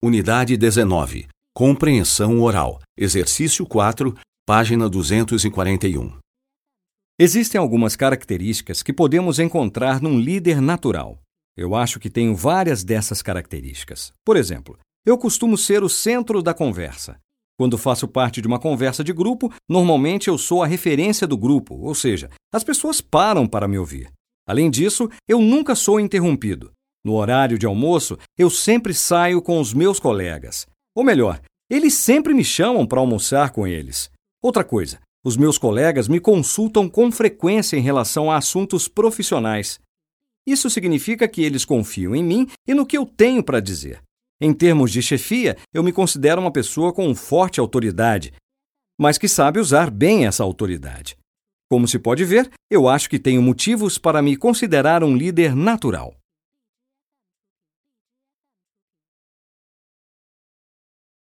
Unidade 19. Compreensão oral. Exercício 4, página 241. Existem algumas características que podemos encontrar num líder natural. Eu acho que tenho várias dessas características. Por exemplo, eu costumo ser o centro da conversa. Quando faço parte de uma conversa de grupo, normalmente eu sou a referência do grupo, ou seja, as pessoas param para me ouvir. Além disso, eu nunca sou interrompido. No horário de almoço, eu sempre saio com os meus colegas. Ou melhor, eles sempre me chamam para almoçar com eles. Outra coisa, os meus colegas me consultam com frequência em relação a assuntos profissionais. Isso significa que eles confiam em mim e no que eu tenho para dizer. Em termos de chefia, eu me considero uma pessoa com forte autoridade, mas que sabe usar bem essa autoridade. Como se pode ver, eu acho que tenho motivos para me considerar um líder natural.